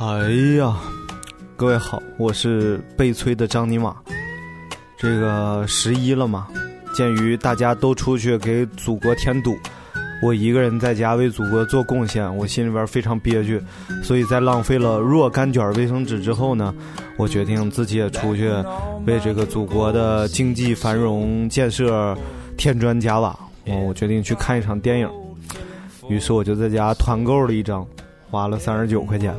哎呀，各位好，我是被催的张尼玛。这个十一了嘛，鉴于大家都出去给祖国添堵，我一个人在家为祖国做贡献，我心里边非常憋屈。所以在浪费了若干卷卫生纸之后呢，我决定自己也出去为这个祖国的经济繁荣建设添砖加瓦。我决定去看一场电影，于是我就在家团购了一张，花了三十九块钱。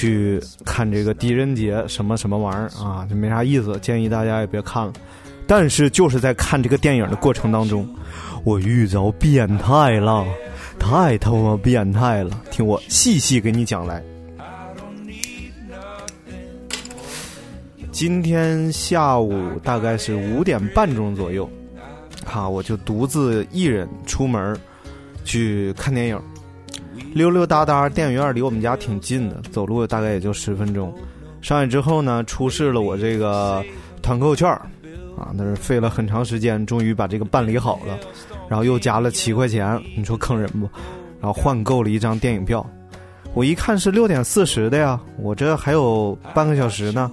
去看这个狄仁杰什么什么玩意儿啊，就没啥意思，建议大家也别看了。但是就是在看这个电影的过程当中，我遇着变态了，太他妈变态了！听我细细给你讲来。今天下午大概是五点半钟左右，哈，我就独自一人出门去看电影。溜溜达达，电影院离我们家挺近的，走路大概也就十分钟。上去之后呢，出示了我这个团购券啊，那是费了很长时间，终于把这个办理好了。然后又加了七块钱，你说坑人不？然后换购了一张电影票。我一看是六点四十的呀，我这还有半个小时呢，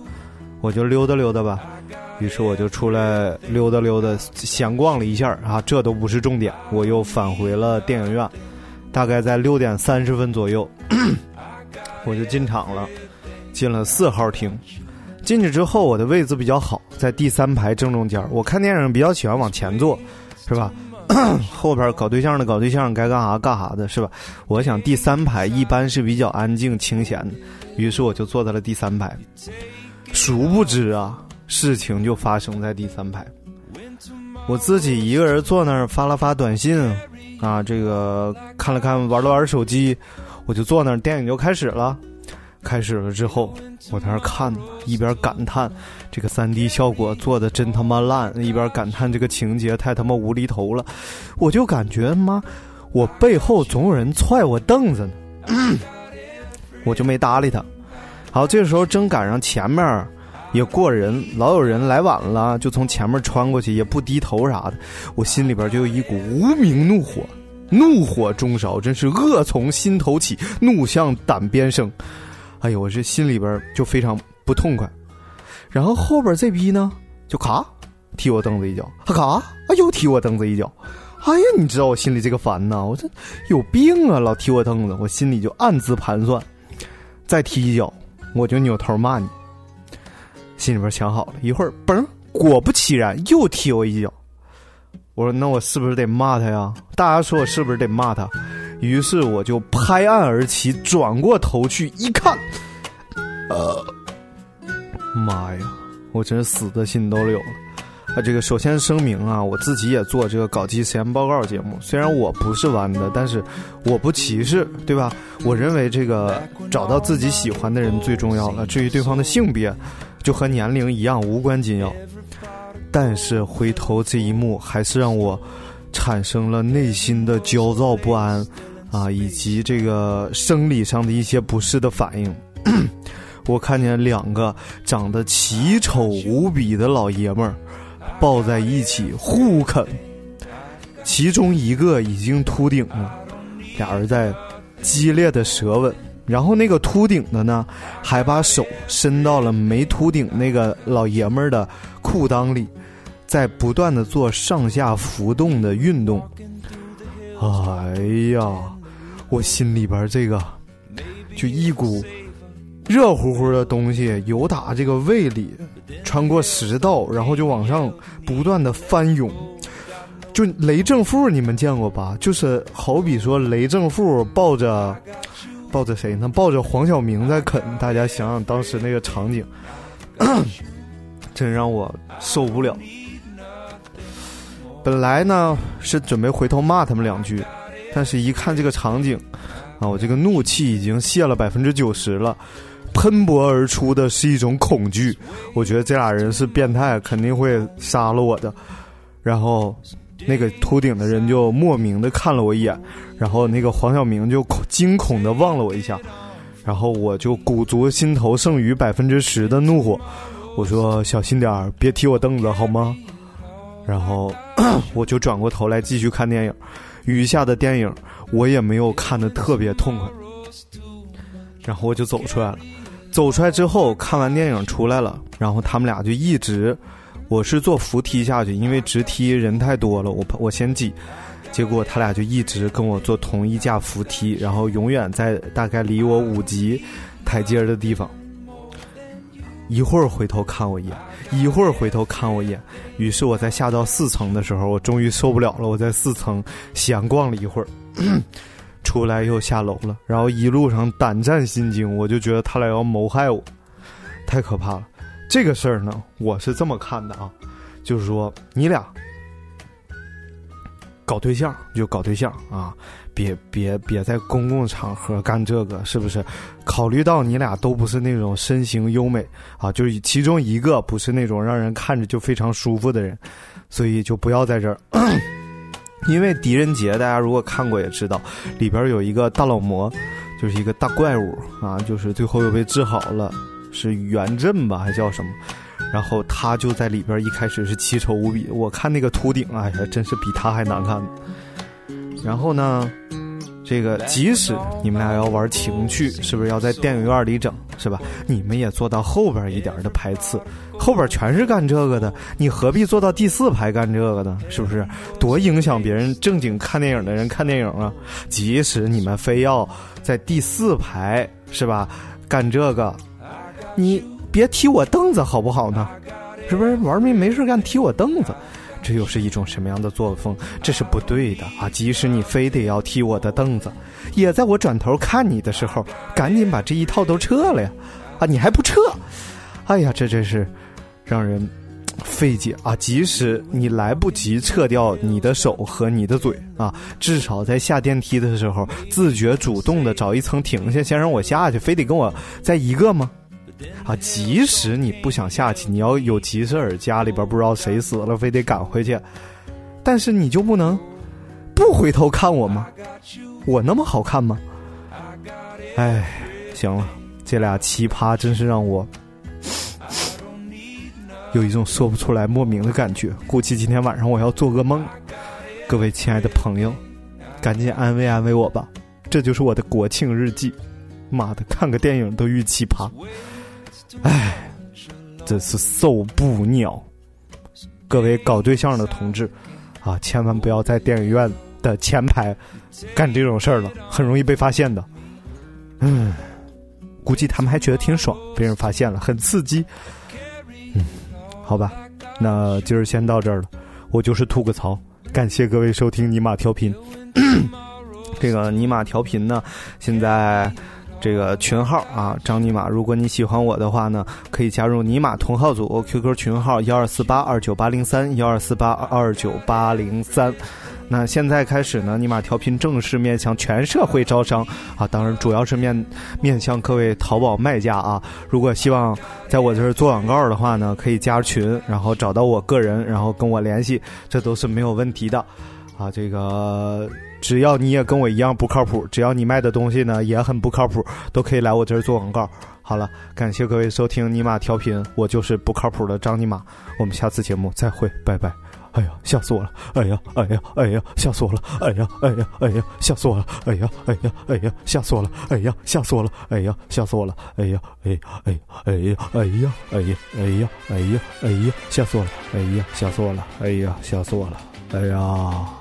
我就溜达溜达吧。于是我就出来溜达溜达，闲逛了一下啊，这都不是重点，我又返回了电影院。大概在六点三十分左右，我就进场了，进了四号厅。进去之后，我的位置比较好，在第三排正中间。我看电影比较喜欢往前坐，是吧？后边搞对象的搞对象，该干啥干啥的，是吧？我想第三排一般是比较安静清闲的，于是我就坐在了第三排。殊不知啊，事情就发生在第三排。我自己一个人坐那儿发了发短信。啊，这个看了看，玩了玩手机，我就坐那儿，电影就开始了。开始了之后，我在那儿看，一边感叹这个三 D 效果做的真他妈烂，一边感叹这个情节太他妈无厘头了。我就感觉妈，我背后总有人踹我凳子呢，我就没搭理他。好，这时候正赶上前面。也过人，老有人来晚了，就从前面穿过去，也不低头啥的。我心里边就有一股无名怒火，怒火中烧，真是恶从心头起，怒向胆边生。哎呦，我这心里边就非常不痛快。然后后边这逼呢，就咔踢我凳子一脚，他咔啊又踢我凳子一脚。哎呀，你知道我心里这个烦呐，我这有病啊，老踢我凳子，我心里就暗自盘算，再踢一脚，我就扭头骂你。心里边想好了一会儿，嘣！果不其然，又踢我一脚。我说：“那我是不是得骂他呀？”大家说我是不是得骂他？于是我就拍案而起，转过头去一看，呃，妈呀！我真是死的心都有了。啊，这个首先声明啊，我自己也做这个搞基实验报告节目，虽然我不是弯的，但是我不歧视，对吧？我认为这个找到自己喜欢的人最重要了。至于对方的性别，就和年龄一样无关紧要，但是回头这一幕还是让我产生了内心的焦躁不安，啊，以及这个生理上的一些不适的反应。我看见两个长得奇丑无比的老爷们儿抱在一起互啃，其中一个已经秃顶了，俩人在激烈的舌吻。然后那个秃顶的呢，还把手伸到了没秃顶那个老爷们儿的裤裆里，在不断的做上下浮动的运动。哎呀，我心里边这个就一股热乎乎的东西由打这个胃里穿过食道，然后就往上不断的翻涌。就雷正富你们见过吧？就是好比说雷正富抱着。抱着谁呢？抱着黄晓明在啃。大家想想当时那个场景，真让我受不了。本来呢是准备回头骂他们两句，但是一看这个场景，啊，我这个怒气已经泄了百分之九十了，喷薄而出的是一种恐惧。我觉得这俩人是变态，肯定会杀了我的。然后。那个秃顶的人就莫名的看了我一眼，然后那个黄晓明就惊恐的望了我一下，然后我就鼓足心头剩余百分之十的怒火，我说小心点儿，别踢我凳子好吗？然后我就转过头来继续看电影，余下的电影我也没有看的特别痛快。然后我就走出来了。走出来之后，看完电影出来了，然后他们俩就一直，我是坐扶梯下去，因为直梯人太多了，我怕我先挤。结果他俩就一直跟我坐同一架扶梯，然后永远在大概离我五级台阶的地方。一会儿回头看我一眼，一会儿回头看我一眼。于是我在下到四层的时候，我终于受不了了。我在四层闲逛了一会儿，出来又下楼了。然后一路上胆战心惊，我就觉得他俩要谋害我，太可怕了。这个事儿呢，我是这么看的啊，就是说你俩。搞对象就搞对象啊，别别别在公共场合干这个，是不是？考虑到你俩都不是那种身形优美啊，就是其中一个不是那种让人看着就非常舒服的人，所以就不要在这儿。因为狄仁杰，大家如果看过也知道，里边有一个大老魔，就是一个大怪物啊，就是最后又被治好了，是元镇吧，还叫什么？然后他就在里边，一开始是奇丑无比。我看那个秃顶，哎呀，真是比他还难看。然后呢，这个即使你们俩要玩情趣，是不是要在电影院里整，是吧？你们也坐到后边一点的排次，后边全是干这个的，你何必坐到第四排干这个呢？是不是？多影响别人正经看电影的人看电影啊！即使你们非要在第四排，是吧？干这个，你。别踢我凳子好不好呢？是不是玩命没事干踢我凳子？这又是一种什么样的作风？这是不对的啊！即使你非得要踢我的凳子，也在我转头看你的时候，赶紧把这一套都撤了呀！啊，你还不撤？哎呀，这真是让人费解啊！即使你来不及撤掉你的手和你的嘴啊，至少在下电梯的时候，自觉主动的找一层停下，先让我下去，非得跟我在一个吗？啊，即使你不想下去，你要有急事儿，家里边不知道谁死了，非得赶回去，但是你就不能不回头看我吗？我那么好看吗？哎，行了，这俩奇葩真是让我有一种说不出来莫名的感觉，估计今天晚上我要做噩梦。各位亲爱的朋友，赶紧安慰安慰我吧，这就是我的国庆日记。妈的，看个电影都遇奇葩。唉，真是受不了！各位搞对象的同志，啊，千万不要在电影院的前排干这种事儿了，很容易被发现的。嗯，估计他们还觉得挺爽，被人发现了，很刺激。嗯，好吧，那今儿先到这儿了。我就是吐个槽，感谢各位收听尼玛调频。这个尼玛调频呢，现在。这个群号啊，张尼玛，如果你喜欢我的话呢，可以加入尼玛同号组 QQ 群号幺二四八二九八零三幺二四八二九八零三。那现在开始呢，尼玛调频正式面向全社会招商啊，当然主要是面面向各位淘宝卖家啊。如果希望在我这儿做广告的话呢，可以加群，然后找到我个人，然后跟我联系，这都是没有问题的啊。这个。只要你也跟我一样不靠谱，只要你卖的东西呢也很不靠谱，都可以来我这儿做广告。好了，感谢各位收听尼玛调频，我就是不靠谱的张尼玛。我们下次节目再会，拜拜。哎呀，吓死我了！哎呀，哎呀，哎呀，吓死我了！哎呀，哎呀，哎呀，吓死我了！哎呀，哎呀，哎呀，吓死我了！哎呀，吓死我了！哎呀，吓死我了！哎呀，哎，哎，哎呀，哎呀，哎呀，哎呀，哎呀，哎呀，吓死我了！哎呀，吓死我了！哎呀，吓死我了！哎呀。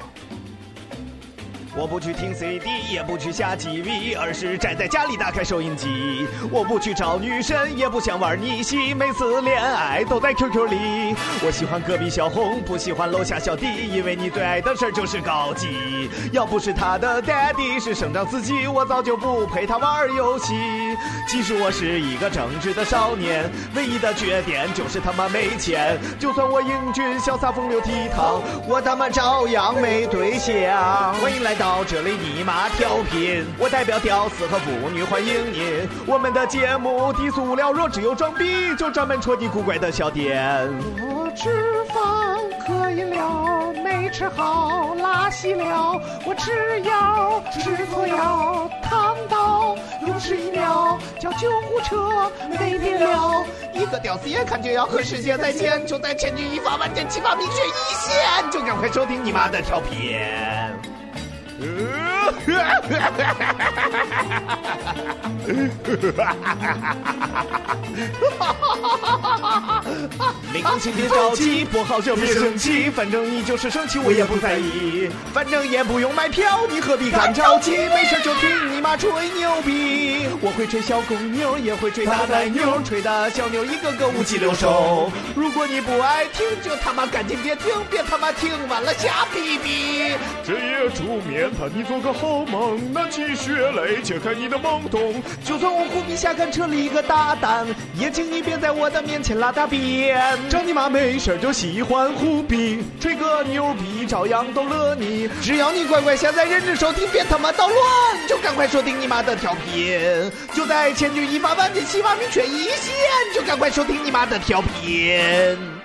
我不去听 CD，也不去下 TV，而是宅在家里打开收音机。我不去找女神，也不想玩逆袭，每次恋爱都在 QQ 里。我喜欢隔壁小红，不喜欢楼下小弟，因为你最爱的事儿就是搞基。要不是他的 daddy 是省长司机，我早就不陪他玩游戏。其实我是一个正直的少年，唯一的缺点就是他妈没钱。就算我英俊潇洒风流倜傥，我他妈照样没对象。欢迎来到。到这里尼玛调频，我代表屌丝和妇女欢迎您。我们的节目低俗无聊，若只有装逼，就专门戳你古怪的笑点。我吃饭喝饮了，没吃好拉稀了。我吃药吃错药，烫到又吃一秒，叫救护车没电了。一个屌丝眼看就要和世界再见，就在千钧一发万箭齐发，命悬一线，就赶快收听你妈的调频。Ooh. 林公请别着急，不好就别生气，反正你就是生气我也不在意，反正也不用买票，你何必干着急？没事就听你妈吹牛逼，我会吹小公牛，也会吹大奶牛，吹的小牛一个个五脊六兽。如果你不爱听，就他妈赶紧别听，别他妈听完了瞎逼逼。这夜煮面谈你做个好梦，拿起血泪解开你的懵懂。就算我虎皮下看扯了一个大蛋，也请你别在我的面前拉大便。找你妈没事就喜欢虎皮，吹个牛逼照样逗乐你。只要你乖乖下载认真收听，别他妈捣乱，就赶快收听你妈的调频。就在千钧一发万箭齐发明确一线，就赶快收听你妈的调频。